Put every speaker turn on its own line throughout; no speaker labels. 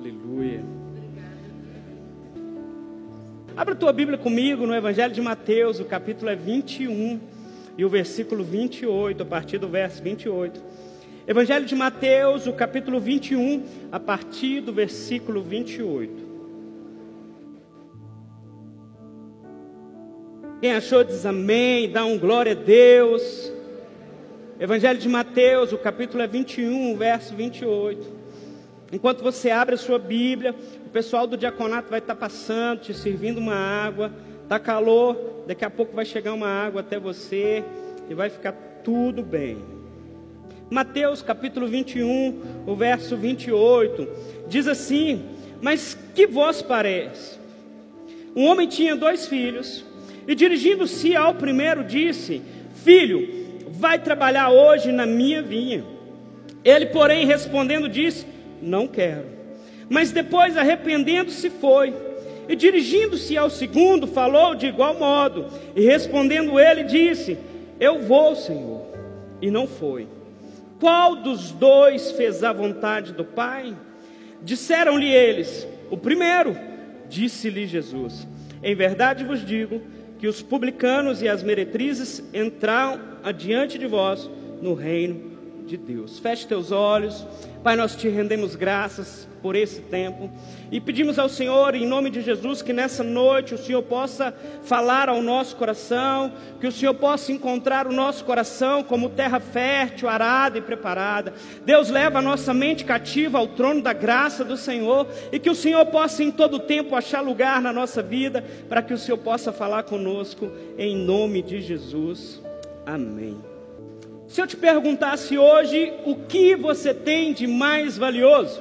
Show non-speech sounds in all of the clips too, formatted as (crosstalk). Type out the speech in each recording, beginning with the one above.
Aleluia. Abra tua Bíblia comigo no Evangelho de Mateus, o capítulo é 21 e o versículo 28, a partir do verso 28. Evangelho de Mateus, o capítulo 21, a partir do versículo 28. Quem achou diz amém, dá um glória a Deus. Evangelho de Mateus, o capítulo é 21, verso 28. Enquanto você abre a sua Bíblia, o pessoal do diaconato vai estar passando, te servindo uma água. Está calor, daqui a pouco vai chegar uma água até você e vai ficar tudo bem. Mateus capítulo 21, o verso 28, diz assim: Mas que vos parece? Um homem tinha dois filhos, e dirigindo-se ao primeiro, disse: Filho, vai trabalhar hoje na minha vinha. Ele, porém, respondendo, disse: Não quero. Mas depois, arrependendo-se, foi. E dirigindo-se ao segundo, falou de igual modo. E respondendo ele, disse: Eu vou, Senhor. E não foi. Qual dos dois fez a vontade do Pai? Disseram-lhe eles: O primeiro. Disse-lhe Jesus: Em verdade vos digo que os publicanos e as meretrizes entraram adiante de vós no reino de Deus. Feche teus olhos. Pai, nós te rendemos graças por esse tempo e pedimos ao Senhor, em nome de Jesus, que nessa noite o Senhor possa falar ao nosso coração, que o Senhor possa encontrar o nosso coração como terra fértil, arada e preparada. Deus leva a nossa mente cativa ao trono da graça do Senhor e que o Senhor possa em todo tempo achar lugar na nossa vida para que o Senhor possa falar conosco, em nome de Jesus. Amém. Se eu te perguntasse hoje o que você tem de mais valioso,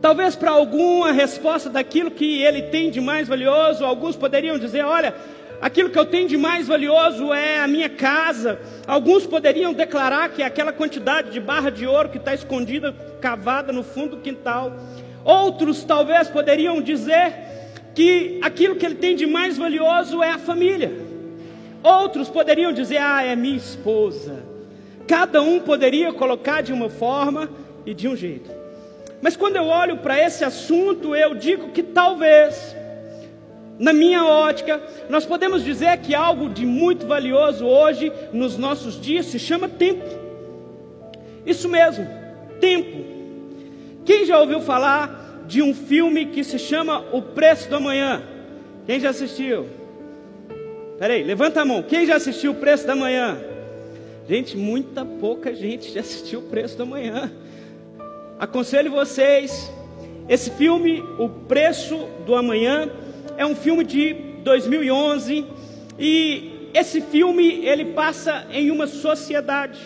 talvez para algum a resposta daquilo que ele tem de mais valioso, alguns poderiam dizer: olha, aquilo que eu tenho de mais valioso é a minha casa. Alguns poderiam declarar que é aquela quantidade de barra de ouro que está escondida, cavada no fundo do quintal. Outros talvez poderiam dizer que aquilo que ele tem de mais valioso é a família. Outros poderiam dizer: ah, é minha esposa Cada um poderia colocar de uma forma e de um jeito. Mas quando eu olho para esse assunto, eu digo que talvez, na minha ótica, nós podemos dizer que algo de muito valioso hoje, nos nossos dias, se chama tempo. Isso mesmo, tempo. Quem já ouviu falar de um filme que se chama O Preço do Amanhã? Quem já assistiu? Peraí, levanta a mão. Quem já assistiu O Preço da Manhã? Gente, muita pouca gente já assistiu o preço da manhã. Aconselho vocês, esse filme, O Preço do Amanhã, é um filme de 2011 e esse filme ele passa em uma sociedade,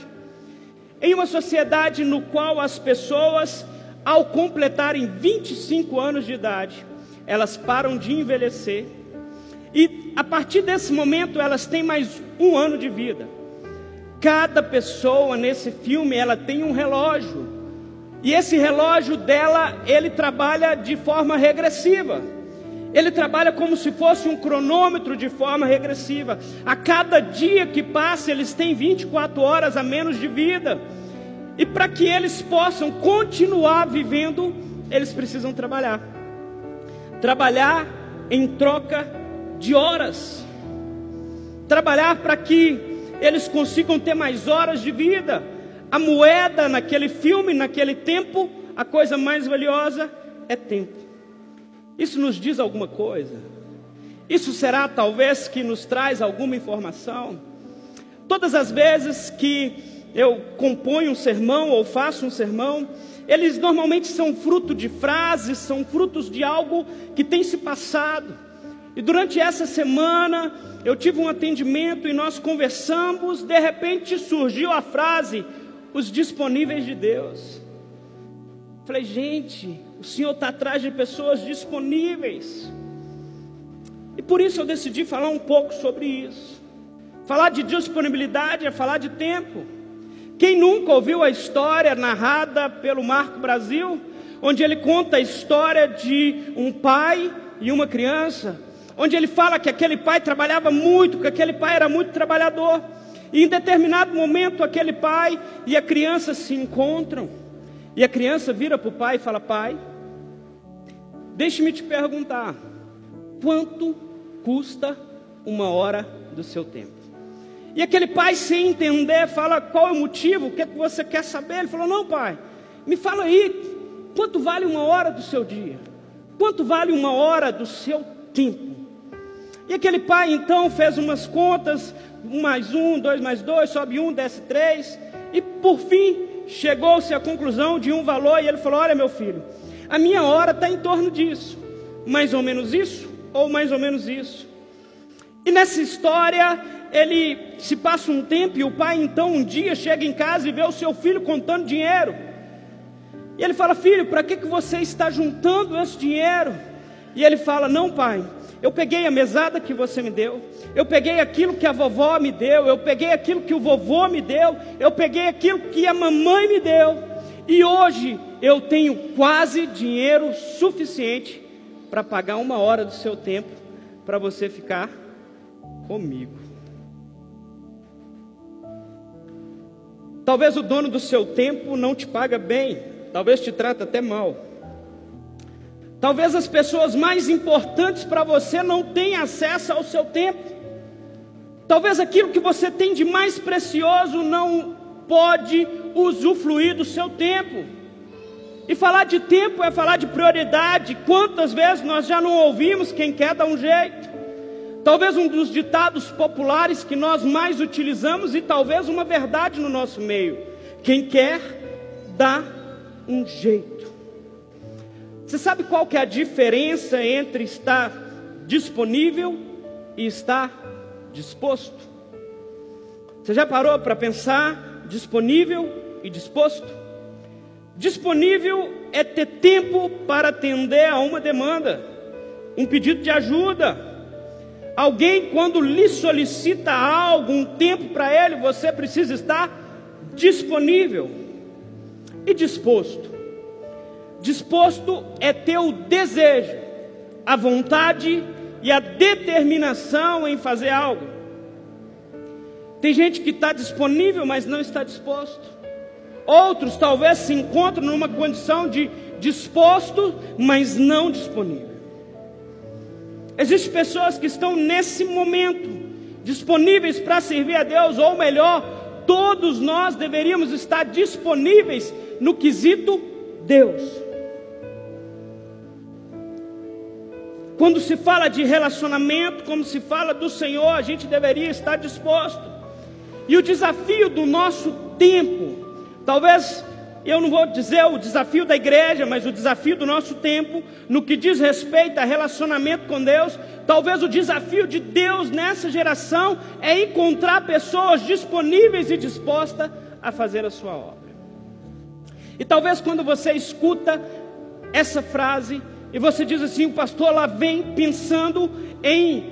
em uma sociedade no qual as pessoas, ao completarem 25 anos de idade, elas param de envelhecer e a partir desse momento elas têm mais um ano de vida. Cada pessoa nesse filme, ela tem um relógio. E esse relógio dela, ele trabalha de forma regressiva. Ele trabalha como se fosse um cronômetro de forma regressiva. A cada dia que passa, eles têm 24 horas a menos de vida. E para que eles possam continuar vivendo, eles precisam trabalhar. Trabalhar em troca de horas. Trabalhar para que eles consigam ter mais horas de vida. A moeda naquele filme, naquele tempo, a coisa mais valiosa é tempo. Isso nos diz alguma coisa? Isso será talvez que nos traz alguma informação? Todas as vezes que eu componho um sermão ou faço um sermão, eles normalmente são fruto de frases, são frutos de algo que tem se passado. E durante essa semana eu tive um atendimento e nós conversamos, de repente surgiu a frase: os disponíveis de Deus. Falei, gente, o Senhor está atrás de pessoas disponíveis. E por isso eu decidi falar um pouco sobre isso. Falar de disponibilidade é falar de tempo. Quem nunca ouviu a história narrada pelo Marco Brasil, onde ele conta a história de um pai e uma criança onde ele fala que aquele pai trabalhava muito, que aquele pai era muito trabalhador. E em determinado momento, aquele pai e a criança se encontram. E a criança vira para o pai e fala: Pai, Deixe-me te perguntar: quanto custa uma hora do seu tempo? E aquele pai, sem entender, fala: qual é o motivo? O que, é que você quer saber? Ele falou: não, pai, me fala aí, quanto vale uma hora do seu dia? Quanto vale uma hora do seu tempo? E aquele pai então fez umas contas, um mais um, dois mais dois, sobe um, desce três, e por fim chegou-se à conclusão de um valor, e ele falou: Olha, meu filho, a minha hora está em torno disso, mais ou menos isso, ou mais ou menos isso. E nessa história, ele se passa um tempo, e o pai então um dia chega em casa e vê o seu filho contando dinheiro. E ele fala: Filho, para que, que você está juntando esse dinheiro? E ele fala: Não, pai, eu peguei a mesada que você me deu, eu peguei aquilo que a vovó me deu, eu peguei aquilo que o vovô me deu, eu peguei aquilo que a mamãe me deu, e hoje eu tenho quase dinheiro suficiente para pagar uma hora do seu tempo para você ficar comigo. Talvez o dono do seu tempo não te paga bem, talvez te trata até mal. Talvez as pessoas mais importantes para você não tenham acesso ao seu tempo. Talvez aquilo que você tem de mais precioso não pode usufruir do seu tempo. E falar de tempo é falar de prioridade. Quantas vezes nós já não ouvimos quem quer dar um jeito? Talvez um dos ditados populares que nós mais utilizamos e talvez uma verdade no nosso meio. Quem quer dá um jeito. Você sabe qual que é a diferença entre estar disponível e estar disposto? Você já parou para pensar disponível e disposto? Disponível é ter tempo para atender a uma demanda, um pedido de ajuda. Alguém, quando lhe solicita algo, um tempo para ele, você precisa estar disponível e disposto. Disposto é ter o desejo, a vontade e a determinação em fazer algo. Tem gente que está disponível, mas não está disposto. Outros talvez se encontram numa condição de disposto, mas não disponível. Existem pessoas que estão nesse momento disponíveis para servir a Deus, ou melhor, todos nós deveríamos estar disponíveis no quesito Deus. Quando se fala de relacionamento, como se fala do Senhor, a gente deveria estar disposto. E o desafio do nosso tempo, talvez eu não vou dizer o desafio da igreja, mas o desafio do nosso tempo, no que diz respeito a relacionamento com Deus, talvez o desafio de Deus nessa geração é encontrar pessoas disponíveis e dispostas a fazer a sua obra. E talvez quando você escuta essa frase, e você diz assim: o pastor lá vem pensando em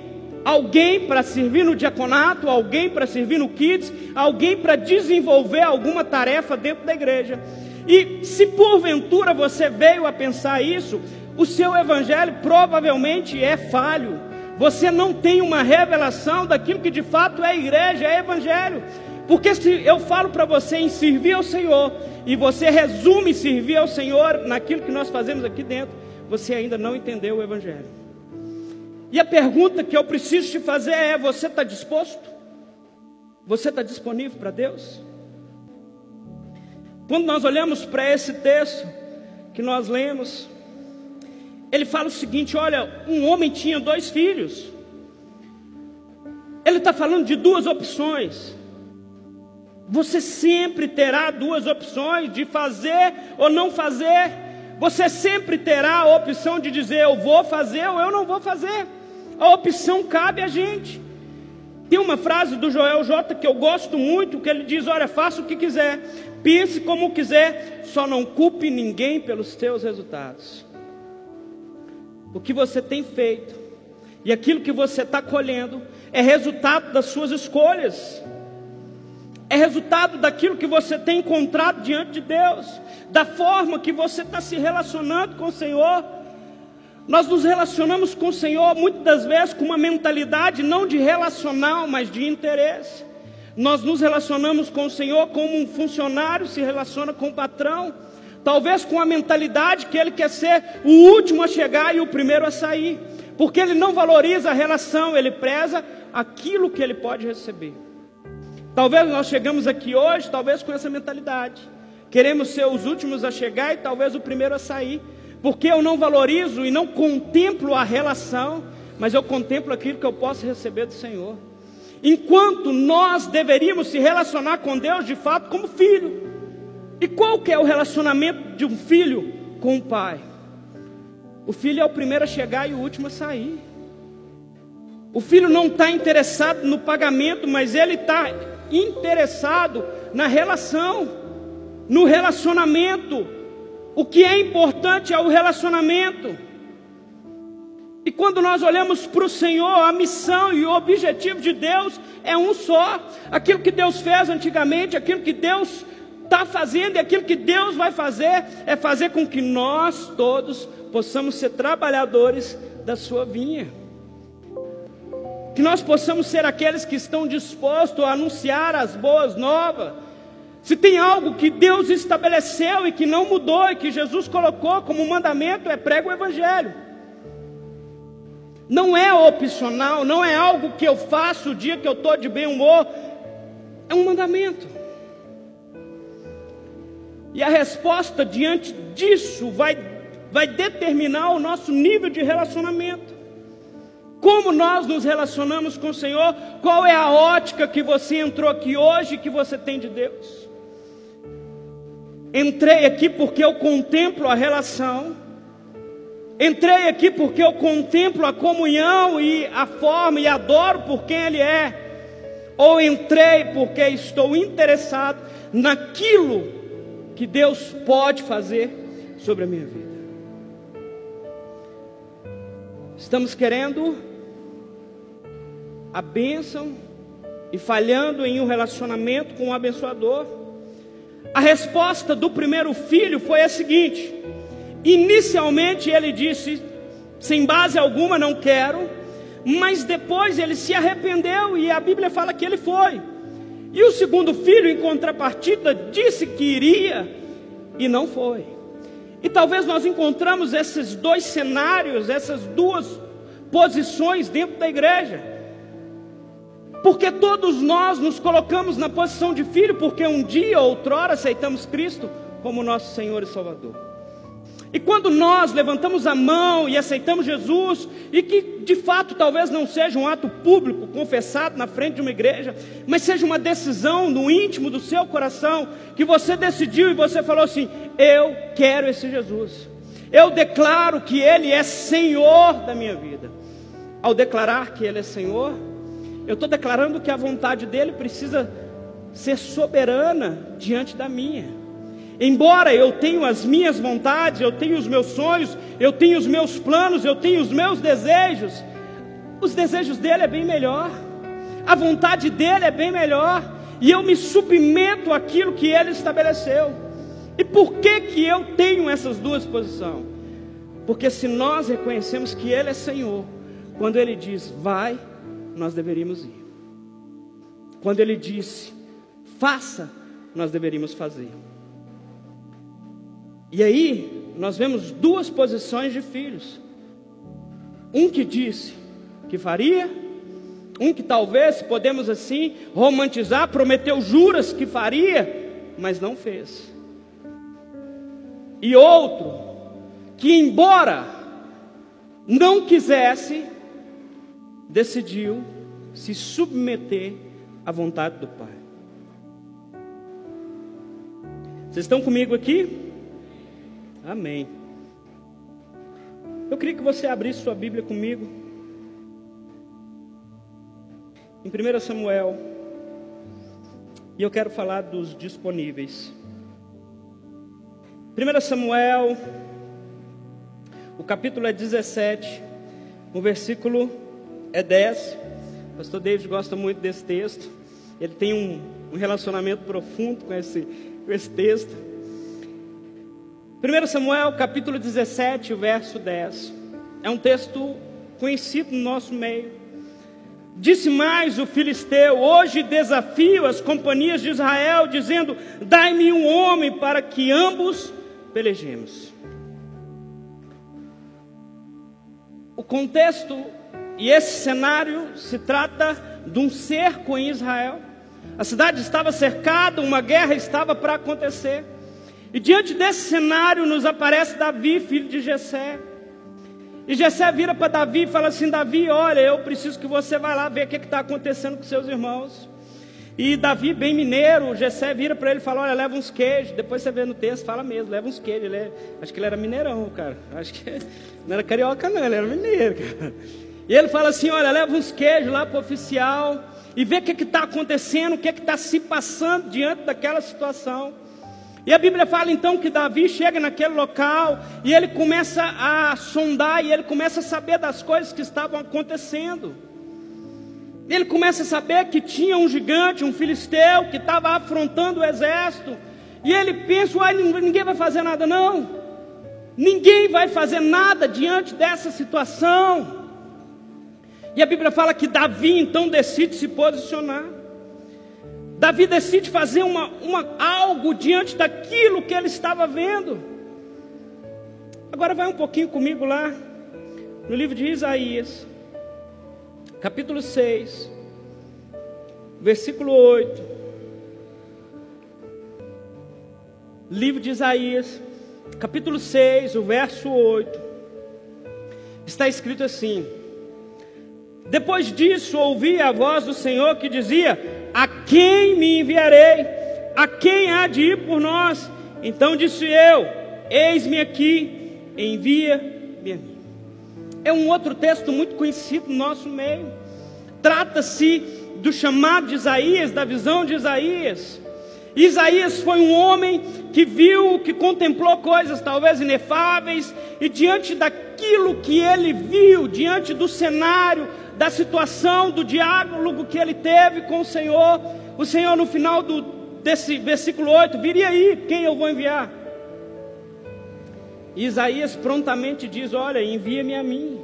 alguém para servir no diaconato, alguém para servir no kids, alguém para desenvolver alguma tarefa dentro da igreja. E se porventura você veio a pensar isso, o seu evangelho provavelmente é falho. Você não tem uma revelação daquilo que de fato é igreja, é evangelho. Porque se eu falo para você em servir ao Senhor, e você resume servir ao Senhor naquilo que nós fazemos aqui dentro, você ainda não entendeu o Evangelho. E a pergunta que eu preciso te fazer é: você está disposto? Você está disponível para Deus? Quando nós olhamos para esse texto que nós lemos, ele fala o seguinte: olha, um homem tinha dois filhos. Ele está falando de duas opções. Você sempre terá duas opções de fazer ou não fazer. Você sempre terá a opção de dizer eu vou fazer ou eu não vou fazer. A opção cabe a gente. Tem uma frase do Joel J que eu gosto muito, que ele diz: Olha, faça o que quiser, pense como quiser, só não culpe ninguém pelos seus resultados. O que você tem feito e aquilo que você está colhendo é resultado das suas escolhas é resultado daquilo que você tem encontrado diante de Deus, da forma que você está se relacionando com o Senhor. Nós nos relacionamos com o Senhor muitas das vezes com uma mentalidade não de relacional, mas de interesse. Nós nos relacionamos com o Senhor como um funcionário se relaciona com o patrão. talvez com a mentalidade que ele quer ser o último a chegar e o primeiro a sair, porque ele não valoriza a relação, ele preza aquilo que ele pode receber. Talvez nós chegamos aqui hoje, talvez com essa mentalidade. Queremos ser os últimos a chegar e talvez o primeiro a sair, porque eu não valorizo e não contemplo a relação, mas eu contemplo aquilo que eu posso receber do Senhor. Enquanto nós deveríamos se relacionar com Deus de fato como filho. E qual que é o relacionamento de um filho com o pai? O filho é o primeiro a chegar e o último a sair. O filho não está interessado no pagamento, mas ele está interessado na relação, no relacionamento. O que é importante é o relacionamento. E quando nós olhamos para o Senhor, a missão e o objetivo de Deus é um só. Aquilo que Deus fez antigamente, aquilo que Deus está fazendo e aquilo que Deus vai fazer é fazer com que nós todos possamos ser trabalhadores da sua vinha. Que nós possamos ser aqueles que estão dispostos a anunciar as boas novas. Se tem algo que Deus estabeleceu e que não mudou e que Jesus colocou como mandamento, é prega o Evangelho. Não é opcional, não é algo que eu faço o dia que eu estou de bem humor. É um mandamento. E a resposta diante disso vai, vai determinar o nosso nível de relacionamento. Como nós nos relacionamos com o Senhor? Qual é a ótica que você entrou aqui hoje que você tem de Deus? Entrei aqui porque eu contemplo a relação. Entrei aqui porque eu contemplo a comunhão e a forma e adoro por quem Ele é. Ou entrei porque estou interessado naquilo que Deus pode fazer sobre a minha vida. Estamos querendo a bênção e falhando em um relacionamento com o abençoador. A resposta do primeiro filho foi a seguinte: inicialmente ele disse, sem base alguma, não quero, mas depois ele se arrependeu e a Bíblia fala que ele foi. E o segundo filho, em contrapartida, disse que iria e não foi. E talvez nós encontramos esses dois cenários, essas duas posições dentro da igreja. Porque todos nós nos colocamos na posição de filho, porque um dia, outrora, aceitamos Cristo como nosso Senhor e Salvador. E quando nós levantamos a mão e aceitamos Jesus, e que de fato talvez não seja um ato público, confessado na frente de uma igreja, mas seja uma decisão no íntimo do seu coração, que você decidiu e você falou assim: Eu quero esse Jesus, eu declaro que Ele é Senhor da minha vida. Ao declarar que Ele é Senhor, eu estou declarando que a vontade dEle precisa ser soberana diante da minha. Embora eu tenha as minhas vontades, eu tenho os meus sonhos, eu tenho os meus planos, eu tenho os meus desejos, os desejos dele é bem melhor, a vontade dele é bem melhor, e eu me submeto àquilo que ele estabeleceu. E por que que eu tenho essas duas posições? Porque se nós reconhecemos que ele é Senhor, quando ele diz vai, nós deveríamos ir. Quando ele disse faça, nós deveríamos fazer. E aí, nós vemos duas posições de filhos. Um que disse que faria, um que talvez, podemos assim, romantizar, prometeu juras que faria, mas não fez. E outro que, embora não quisesse, decidiu se submeter à vontade do Pai. Vocês estão comigo aqui? Amém. Eu queria que você abrisse sua Bíblia comigo. Em 1 Samuel. E eu quero falar dos disponíveis. 1 Samuel, o capítulo é 17, o versículo é 10. O pastor David gosta muito desse texto. Ele tem um, um relacionamento profundo com esse, com esse texto. 1 Samuel capítulo 17, verso 10. É um texto conhecido no nosso meio. Disse mais o filisteu: Hoje desafio as companhias de Israel, dizendo: Dai-me um homem para que ambos pelejemos. O contexto e esse cenário se trata de um cerco em Israel. A cidade estava cercada, uma guerra estava para acontecer. E diante desse cenário nos aparece Davi, filho de Jessé. E Jessé vira para Davi e fala assim: Davi, olha, eu preciso que você vá lá ver o que está acontecendo com seus irmãos. E Davi, bem mineiro, Jessé vira para ele e fala: Olha, leva uns queijos. Depois você vê no texto, fala mesmo, leva uns queijos. Ele é, acho que ele era mineirão, cara. Acho que (laughs) não era carioca, não, ele era mineiro, cara. E ele fala assim: Olha, leva uns queijos lá para o oficial e vê o que está acontecendo, o que está se passando diante daquela situação. E a Bíblia fala então que Davi chega naquele local e ele começa a sondar e ele começa a saber das coisas que estavam acontecendo. Ele começa a saber que tinha um gigante, um filisteu, que estava afrontando o exército. E ele pensa: Uai, ninguém vai fazer nada, não. Ninguém vai fazer nada diante dessa situação. E a Bíblia fala que Davi então decide se posicionar. Davi decide fazer uma, uma, algo diante daquilo que ele estava vendo. Agora vai um pouquinho comigo lá, no livro de Isaías, capítulo 6, versículo 8. Livro de Isaías, capítulo 6, o verso 8. Está escrito assim: Depois disso ouvi a voz do Senhor que dizia: a quem me enviarei? A quem há de ir por nós? Então disse eu: Eis-me aqui, envia-me a mim. É um outro texto muito conhecido no nosso meio. Trata-se do chamado de Isaías, da visão de Isaías. Isaías foi um homem que viu, que contemplou coisas talvez inefáveis, e diante daquilo que ele viu, diante do cenário, da situação, do diálogo que ele teve com o Senhor, o Senhor no final do, desse versículo 8, viria aí, quem eu vou enviar? Isaías prontamente diz: Olha, envia-me a mim,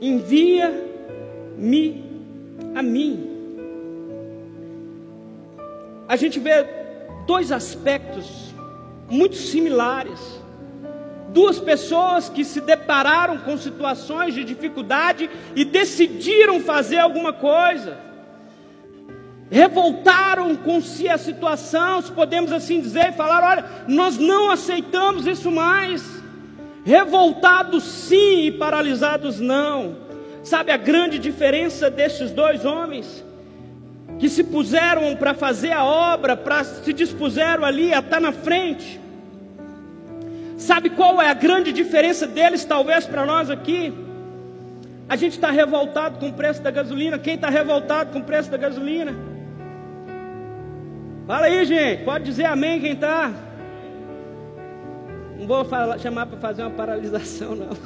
envia-me a mim. A gente vê dois aspectos muito similares duas pessoas que se depararam com situações de dificuldade e decidiram fazer alguma coisa. Revoltaram com si a situação, se podemos assim dizer, e falaram: olha, nós não aceitamos isso mais. Revoltados sim e paralisados não. Sabe a grande diferença destes dois homens? Que se puseram para fazer a obra, para se dispuseram ali a estar na frente Sabe qual é a grande diferença deles, talvez para nós aqui? A gente está revoltado com o preço da gasolina. Quem está revoltado com o preço da gasolina? Fala aí, gente. Pode dizer amém quem está. Não vou falar, chamar para fazer uma paralisação, não. (laughs)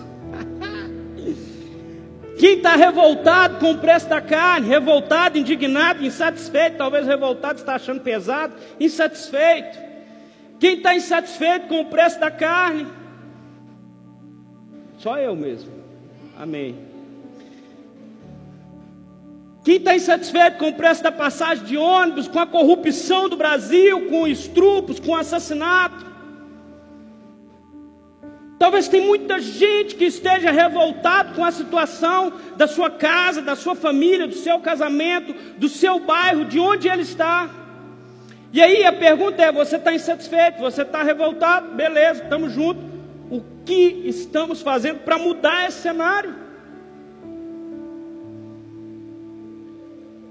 Quem está revoltado com o preço da carne, revoltado, indignado, insatisfeito, talvez revoltado está achando pesado, insatisfeito. Quem está insatisfeito com o preço da carne? Só eu mesmo. Amém. Quem está insatisfeito com o preço da passagem de ônibus, com a corrupção do Brasil, com estrupos, com assassinato? Talvez tem muita gente que esteja revoltado com a situação da sua casa, da sua família, do seu casamento, do seu bairro, de onde ele está. E aí a pergunta é: você está insatisfeito? Você está revoltado? Beleza, estamos juntos. O que estamos fazendo para mudar esse cenário?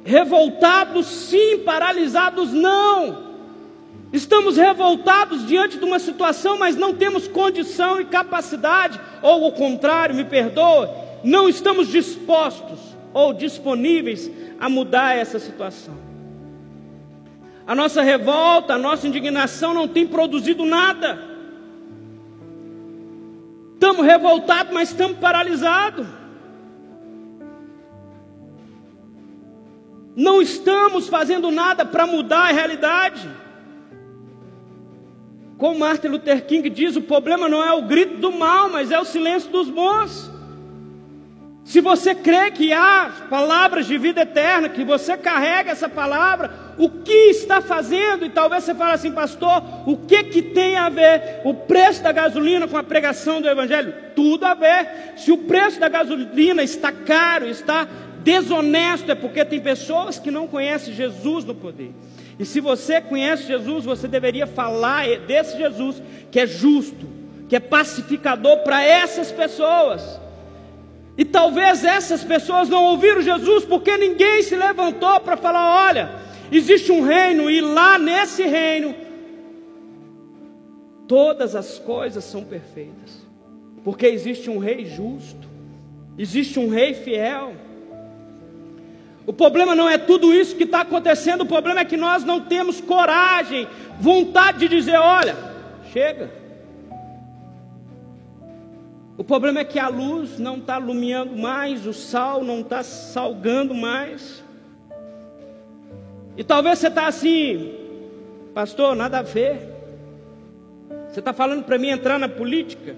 Revoltados sim, paralisados não. Estamos revoltados diante de uma situação, mas não temos condição e capacidade, ou o contrário, me perdoe, não estamos dispostos ou disponíveis a mudar essa situação. A nossa revolta, a nossa indignação não tem produzido nada. Estamos revoltados, mas estamos paralisados. Não estamos fazendo nada para mudar a realidade. Como Martin Luther King diz, o problema não é o grito do mal, mas é o silêncio dos bons. Se você crê que há palavras de vida eterna, que você carrega essa palavra, o que está fazendo, e talvez você fale assim, pastor, o que, que tem a ver o preço da gasolina com a pregação do Evangelho? Tudo a ver. Se o preço da gasolina está caro, está desonesto, é porque tem pessoas que não conhecem Jesus no poder. E se você conhece Jesus, você deveria falar desse Jesus que é justo, que é pacificador para essas pessoas. E talvez essas pessoas não ouviram Jesus porque ninguém se levantou para falar: olha, existe um reino e lá nesse reino todas as coisas são perfeitas. Porque existe um rei justo, existe um rei fiel. O problema não é tudo isso que está acontecendo, o problema é que nós não temos coragem, vontade de dizer: olha, chega. O problema é que a luz não está iluminando mais, o sal não está salgando mais. E talvez você está assim, pastor, nada a ver. Você está falando para mim entrar na política?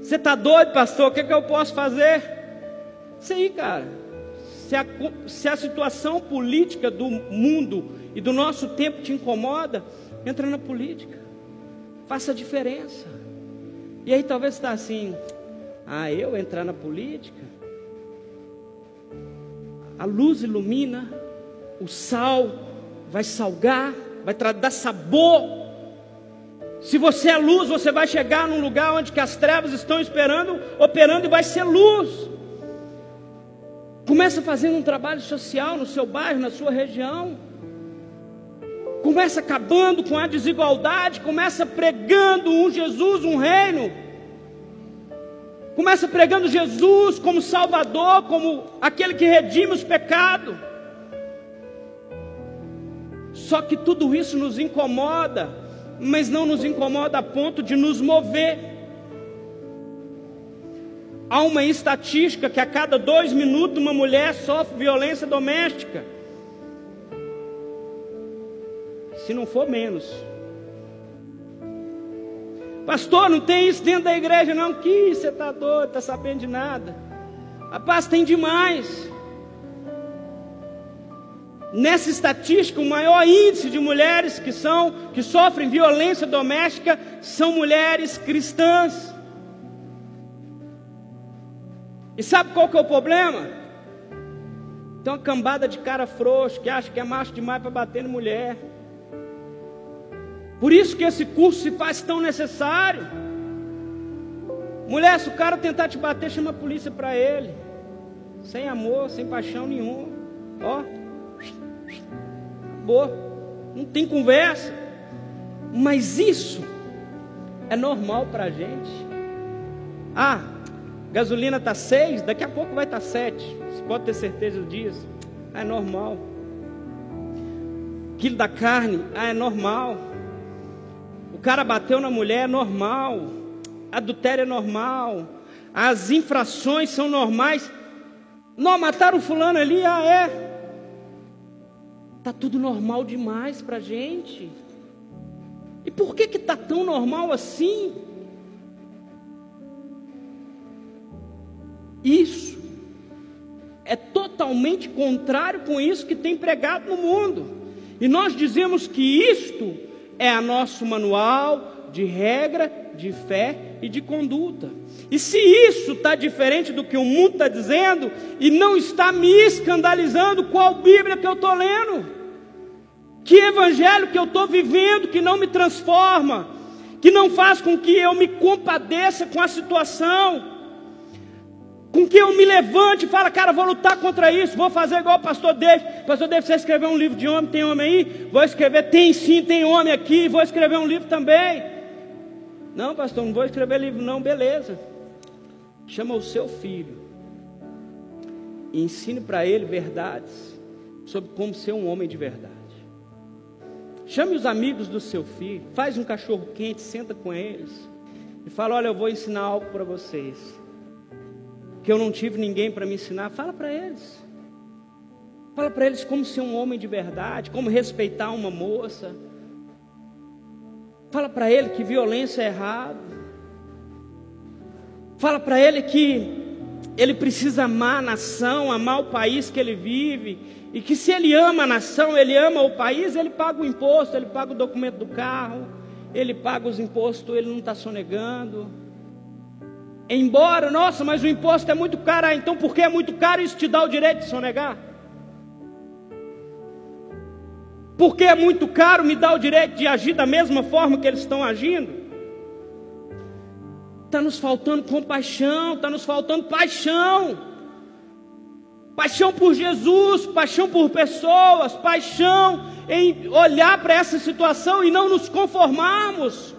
Você está doido, pastor? O que, é que eu posso fazer? Isso aí, cara. Se a, se a situação política do mundo e do nosso tempo te incomoda, entra na política. Faça a diferença. E aí talvez está assim, ah, eu entrar na política? A luz ilumina, o sal vai salgar, vai dar sabor. Se você é luz, você vai chegar num lugar onde que as trevas estão esperando, operando e vai ser luz. Começa fazendo um trabalho social no seu bairro, na sua região começa acabando com a desigualdade, começa pregando um Jesus, um reino. Começa pregando Jesus como Salvador, como aquele que redime os pecados. Só que tudo isso nos incomoda, mas não nos incomoda a ponto de nos mover. Há uma estatística que a cada dois minutos uma mulher sofre violência doméstica. se não for menos. Pastor, não tem isso dentro da igreja, não. Que você está doido, está sabendo de nada. Rapaz, tem demais. Nessa estatística, o maior índice de mulheres que são que sofrem violência doméstica são mulheres cristãs. E sabe qual que é o problema? Tem uma cambada de cara frouxo que acha que é macho demais para bater em mulher. Por isso que esse curso se faz tão necessário. Mulher, se o cara tentar te bater, chama a polícia para ele. Sem amor, sem paixão nenhuma. Ó, acabou. Não tem conversa. Mas isso é normal para a gente. Ah, gasolina está seis, daqui a pouco vai estar tá sete. Você pode ter certeza disso. Ah, é normal. Quilo da carne, ah, é normal cara bateu na mulher é normal, adultério é normal, as infrações são normais. Não, mataram fulano ali, ah é. Tá tudo normal demais para gente. E por que que tá tão normal assim? Isso é totalmente contrário com isso que tem pregado no mundo. E nós dizemos que isto é nosso manual de regra, de fé e de conduta. E se isso está diferente do que o mundo está dizendo e não está me escandalizando, qual Bíblia que eu estou lendo? Que evangelho que eu estou vivendo que não me transforma, que não faz com que eu me compadeça com a situação, com que eu me levante e fale, cara, vou lutar contra isso, vou fazer igual o pastor David. Pastor David, você escreveu um livro de homem, tem homem aí? Vou escrever, tem sim, tem homem aqui, vou escrever um livro também. Não, pastor, não vou escrever livro, não, beleza. Chama o seu filho e ensine para ele verdades sobre como ser um homem de verdade. Chame os amigos do seu filho, faz um cachorro quente, senta com eles e fala: Olha, eu vou ensinar algo para vocês que eu não tive ninguém para me ensinar, fala para eles. Fala para eles como ser um homem de verdade, como respeitar uma moça. Fala para ele que violência é errado. Fala para ele que ele precisa amar a nação, amar o país que ele vive, e que se ele ama a nação, ele ama o país, ele paga o imposto, ele paga o documento do carro, ele paga os impostos, ele não está sonegando. Embora, nossa, mas o imposto é muito caro, ah, então por que é muito caro isso te dá o direito de sonegar? Porque é muito caro me dá o direito de agir da mesma forma que eles estão agindo? Está nos faltando compaixão, está nos faltando paixão. Paixão por Jesus, paixão por pessoas, paixão em olhar para essa situação e não nos conformarmos.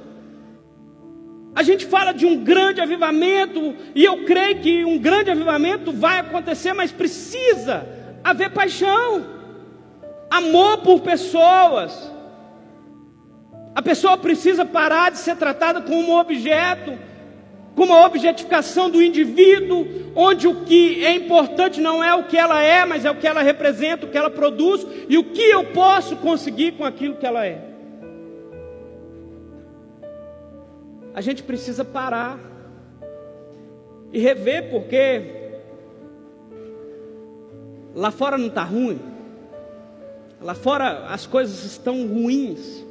A gente fala de um grande avivamento, e eu creio que um grande avivamento vai acontecer, mas precisa haver paixão, amor por pessoas. A pessoa precisa parar de ser tratada como um objeto com uma objetificação do indivíduo, onde o que é importante não é o que ela é, mas é o que ela representa, o que ela produz e o que eu posso conseguir com aquilo que ela é. A gente precisa parar e rever, porque lá fora não está ruim, lá fora as coisas estão ruins,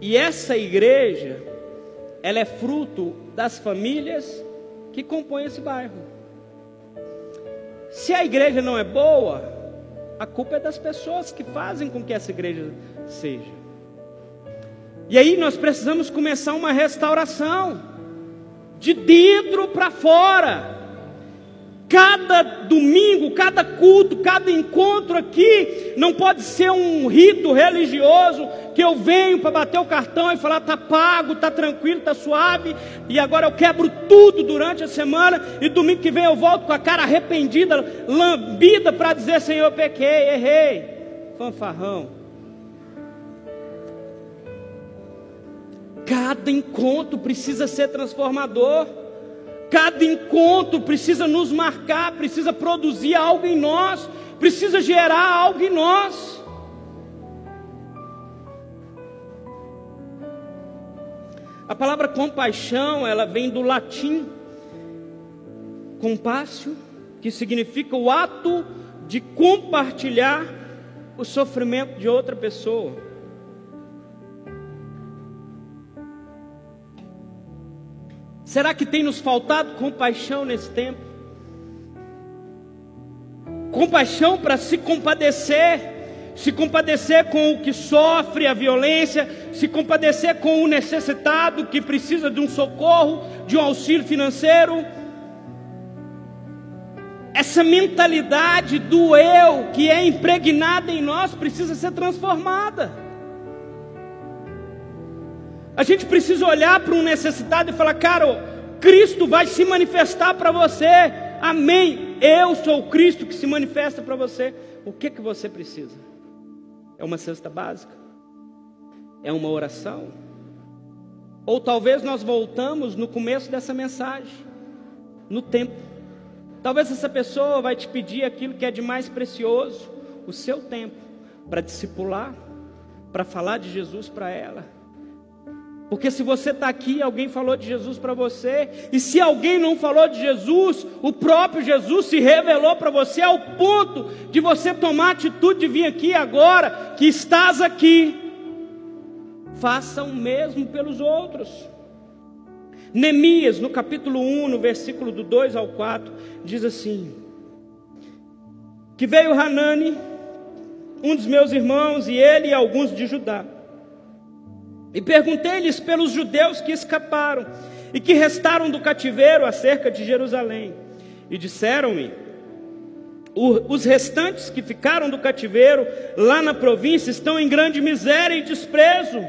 e essa igreja, ela é fruto das famílias que compõem esse bairro. Se a igreja não é boa, a culpa é das pessoas que fazem com que essa igreja seja. E aí nós precisamos começar uma restauração, de dentro para fora. Cada domingo, cada culto, cada encontro aqui não pode ser um rito religioso que eu venho para bater o cartão e falar tá pago, tá tranquilo, tá suave, e agora eu quebro tudo durante a semana e domingo que vem eu volto com a cara arrependida, lambida para dizer Senhor, eu pequei, errei. Fanfarrão. Cada encontro precisa ser transformador. Cada encontro precisa nos marcar, precisa produzir algo em nós, precisa gerar algo em nós. A palavra compaixão, ela vem do latim compácio, que significa o ato de compartilhar o sofrimento de outra pessoa. Será que tem nos faltado compaixão nesse tempo? Compaixão para se compadecer, se compadecer com o que sofre a violência, se compadecer com o necessitado que precisa de um socorro, de um auxílio financeiro. Essa mentalidade do eu que é impregnada em nós precisa ser transformada. A gente precisa olhar para um necessitado e falar, cara, Cristo vai se manifestar para você. Amém. Eu sou o Cristo que se manifesta para você. O que que você precisa? É uma cesta básica? É uma oração? Ou talvez nós voltamos no começo dessa mensagem, no tempo. Talvez essa pessoa vai te pedir aquilo que é de mais precioso, o seu tempo, para discipular, para falar de Jesus para ela porque se você está aqui, alguém falou de Jesus para você, e se alguém não falou de Jesus, o próprio Jesus se revelou para você ao ponto de você tomar a atitude de vir aqui agora, que estás aqui. Faça o mesmo pelos outros. Neemias, no capítulo 1, no versículo do 2 ao 4, diz assim: Que veio Hanani, um dos meus irmãos, e ele e alguns de Judá e perguntei-lhes pelos judeus que escaparam e que restaram do cativeiro acerca de Jerusalém. E disseram-me: os restantes que ficaram do cativeiro lá na província estão em grande miséria e desprezo,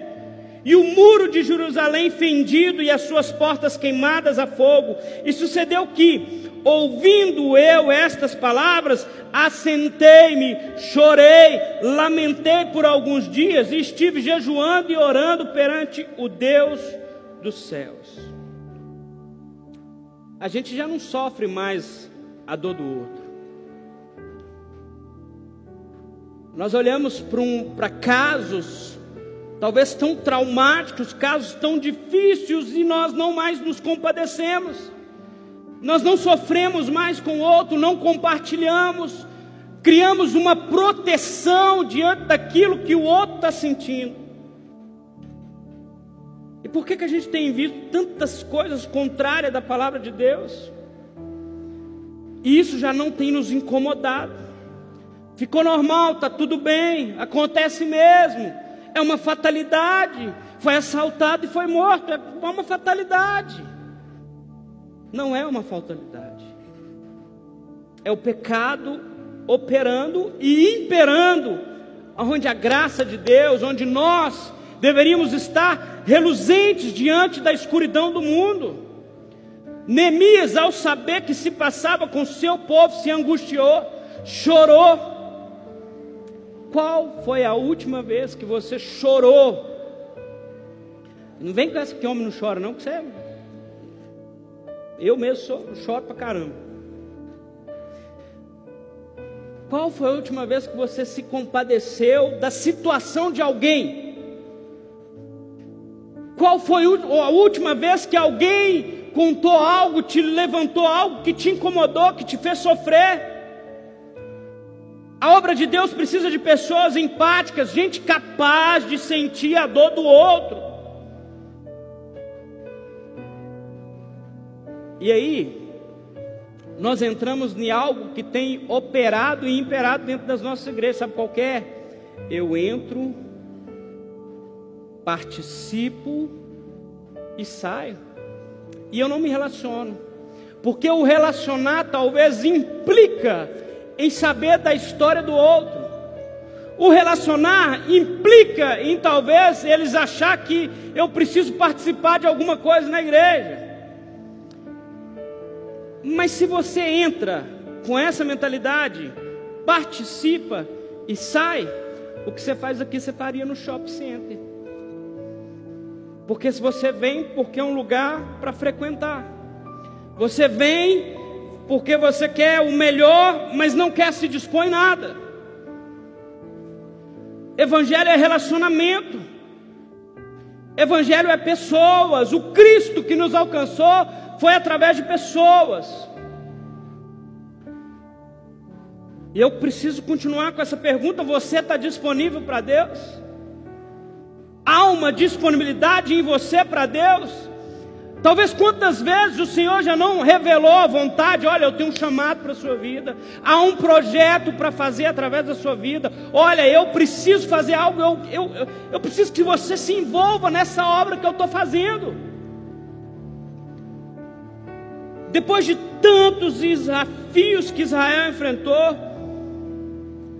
e o muro de Jerusalém fendido e as suas portas queimadas a fogo. E sucedeu que, ouvindo eu estas palavras, assentei-me, chorei, lamentei por alguns dias e estive jejuando e orando perante o Deus dos céus. A gente já não sofre mais a dor do outro. Nós olhamos para um, casos, talvez tão traumáticos, casos tão difíceis, e nós não mais nos compadecemos. Nós não sofremos mais com o outro, não compartilhamos, criamos uma proteção diante daquilo que o outro está sentindo. E por que, que a gente tem visto tantas coisas contrárias da palavra de Deus? E isso já não tem nos incomodado. Ficou normal, está tudo bem, acontece mesmo. É uma fatalidade. Foi assaltado e foi morto. É uma fatalidade. Não é uma fatalidade. É o pecado operando e imperando, onde a graça de Deus, onde nós deveríamos estar reluzentes diante da escuridão do mundo. Neemias, ao saber que se passava com seu povo, se angustiou, chorou. Qual foi a última vez que você chorou? Não vem com essa que homem não chora, não, que você. É- Eu mesmo sou, choro pra caramba. Qual foi a última vez que você se compadeceu da situação de alguém? Qual foi a última vez que alguém contou algo, te levantou algo que te incomodou, que te fez sofrer? A obra de Deus precisa de pessoas empáticas, gente capaz de sentir a dor do outro. E aí, nós entramos em algo que tem operado e imperado dentro das nossas igrejas, sabe qual é? Eu entro participo e saio. E eu não me relaciono. Porque o relacionar talvez implica em saber da história do outro. O relacionar implica em talvez eles achar que eu preciso participar de alguma coisa na igreja. Mas se você entra com essa mentalidade, participa e sai, o que você faz aqui você faria no shopping center. Porque se você vem porque é um lugar para frequentar. Você vem porque você quer o melhor, mas não quer se dispor em nada. Evangelho é relacionamento. Evangelho é pessoas. O Cristo que nos alcançou foi através de pessoas. E eu preciso continuar com essa pergunta: você está disponível para Deus? Há uma disponibilidade em você para Deus? Talvez quantas vezes o Senhor já não revelou a vontade, olha, eu tenho um chamado para a sua vida, há um projeto para fazer através da sua vida, olha, eu preciso fazer algo, eu, eu, eu, preciso que você se envolva nessa obra que eu estou fazendo. Depois de tantos desafios que Israel enfrentou,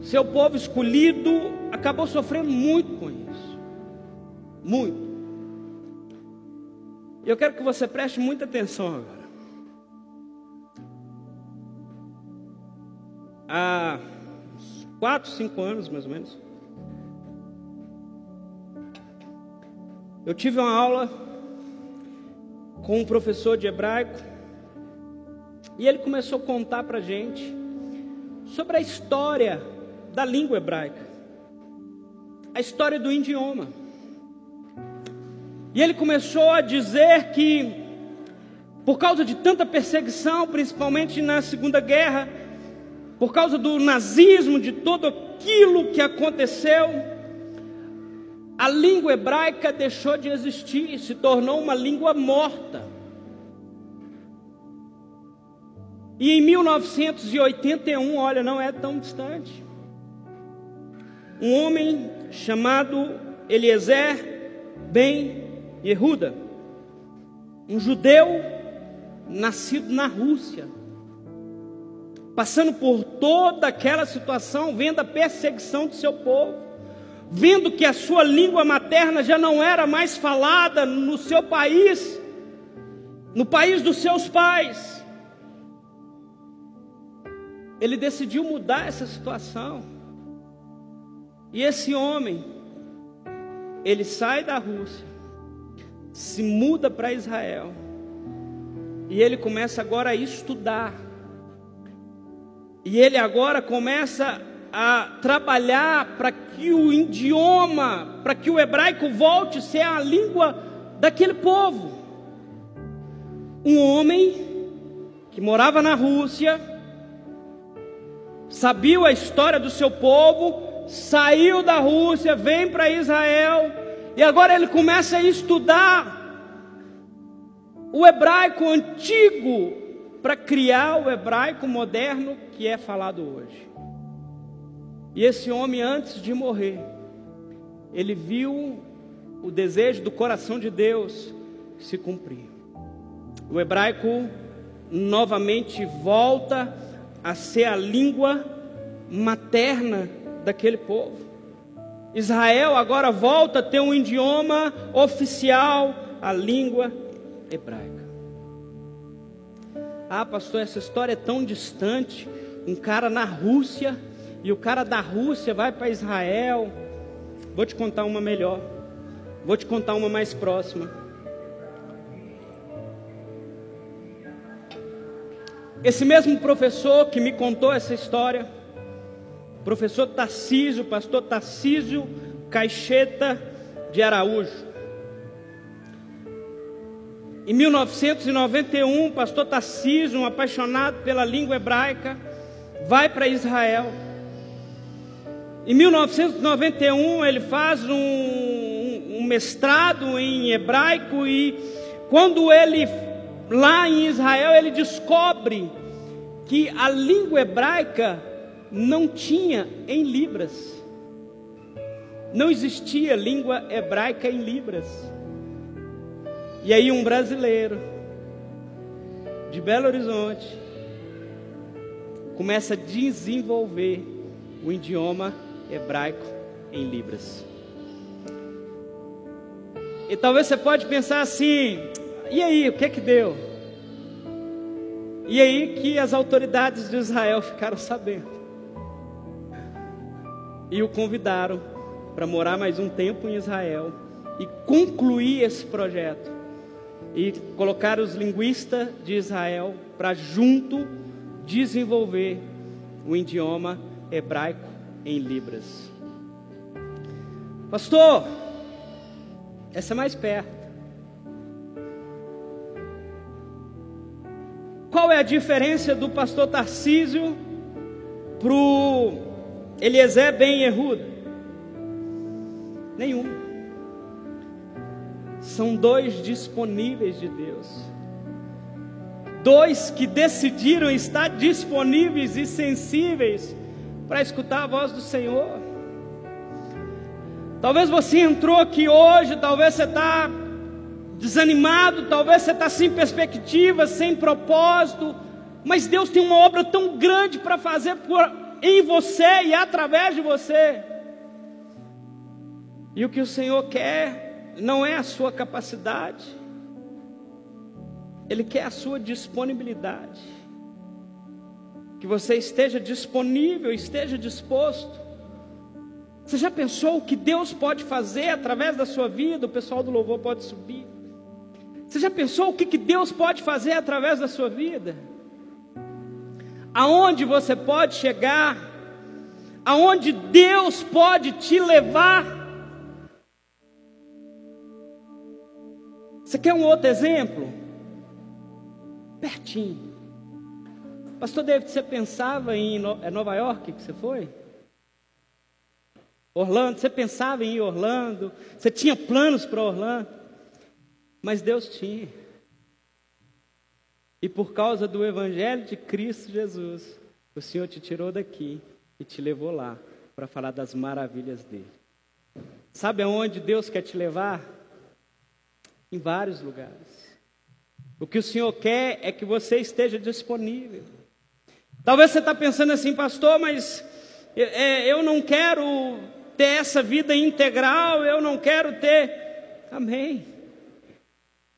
seu povo escolhido acabou sofrendo muito com isso. Muito. E eu quero que você preste muita atenção agora. Há 4, 5 anos mais ou menos. Eu tive uma aula com um professor de hebraico e ele começou a contar para gente sobre a história da língua hebraica, a história do idioma. E ele começou a dizer que, por causa de tanta perseguição, principalmente na Segunda Guerra, por causa do nazismo, de todo aquilo que aconteceu, a língua hebraica deixou de existir, se tornou uma língua morta. E em 1981, olha, não é tão distante, um homem chamado Eliezer Ben Yehuda, um judeu nascido na Rússia, passando por toda aquela situação, vendo a perseguição do seu povo, vendo que a sua língua materna já não era mais falada no seu país, no país dos seus pais. Ele decidiu mudar essa situação. E esse homem, ele sai da Rússia, se muda para Israel. E ele começa agora a estudar. E ele agora começa a trabalhar para que o idioma, para que o hebraico volte a ser a língua daquele povo. Um homem que morava na Rússia, sabia a história do seu povo, saiu da Rússia, vem para Israel, e agora ele começa a estudar o hebraico antigo para criar o hebraico moderno que é falado hoje. E esse homem, antes de morrer, ele viu o desejo do coração de Deus se cumprir. O hebraico novamente volta a ser a língua materna daquele povo. Israel agora volta a ter um idioma oficial, a língua hebraica. Ah, pastor, essa história é tão distante. Um cara na Rússia e o cara da Rússia vai para Israel. Vou te contar uma melhor. Vou te contar uma mais próxima. Esse mesmo professor que me contou essa história, professor Tarcísio, pastor Tarcísio Caixeta de Araújo. Em 1991, pastor Tarcísio, um apaixonado pela língua hebraica, vai para Israel. Em 1991, ele faz um, um, mestrado em hebraico e quando ele, lá em Israel, ele descobre que a língua hebraica não tinha em Libras. Não existia língua hebraica em Libras. E aí um brasileiro de Belo Horizonte começa a desenvolver o idioma hebraico em libras. E talvez você pode pensar assim: e aí, o que é que deu? E aí que as autoridades de Israel ficaram sabendo. E o convidaram para morar mais um tempo em Israel e concluir esse projeto. E colocar os linguistas de Israel para junto desenvolver o idioma hebraico em libras. Pastor, essa é mais perto. Qual é a diferença do pastor Tarcísio para o Eliezer Ben Yehud? Nenhum. São dois disponíveis de Deus. Dois que decidiram estar disponíveis e sensíveis para escutar a voz do Senhor. Talvez você entrou aqui hoje, talvez você está desanimado, talvez você está sem perspectiva, sem propósito, mas Deus tem uma obra tão grande para fazer por, em você e através de você. E o que o Senhor quer não é a sua capacidade, Ele quer a sua disponibilidade que você esteja disponível, esteja disposto. Você já pensou o que Deus pode fazer através da sua vida? O pessoal do louvor pode subir. Você já pensou o que, Deus pode fazer através da sua vida? Aonde você pode chegar? Aonde Deus pode te levar? Você quer um outro exemplo? Pertinho. Pastor David, você pensava em é Nova York que você foi? Orlando, você pensava em Orlando? Você tinha planos para Orlando? Mas Deus tinha. E por causa do Evangelho de Cristo Jesus, o Senhor te tirou daqui e te levou lá para falar das maravilhas dele. Sabe aonde Deus quer te levar? Em vários lugares. O que o Senhor quer é que você esteja disponível. Talvez você está pensando assim, pastor, mas é, eu não quero ter essa vida integral, eu não quero ter. Amém.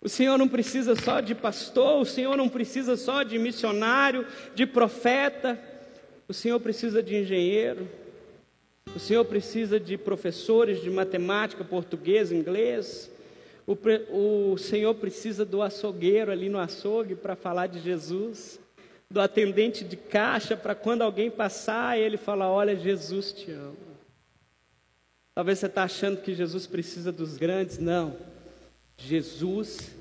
O Senhor não precisa só de pastor, o Senhor não precisa só de missionário, de profeta, o Senhor precisa de engenheiro, o Senhor precisa de professores de matemática, português, inglês, o, o Senhor precisa do açougueiro ali no açougue para falar de Jesus do atendente de caixa para quando alguém passar, ele fala: Olha, Jesus te ama. Talvez você está achando que Jesus precisa dos grandes. Não. Jesus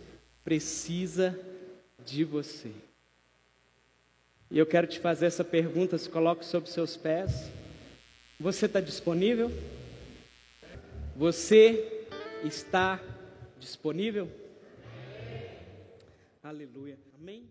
precisa de você. E eu quero te fazer essa pergunta, se coloque sobre seus pés. Você está disponível? Você está disponível? Aleluia. Amém?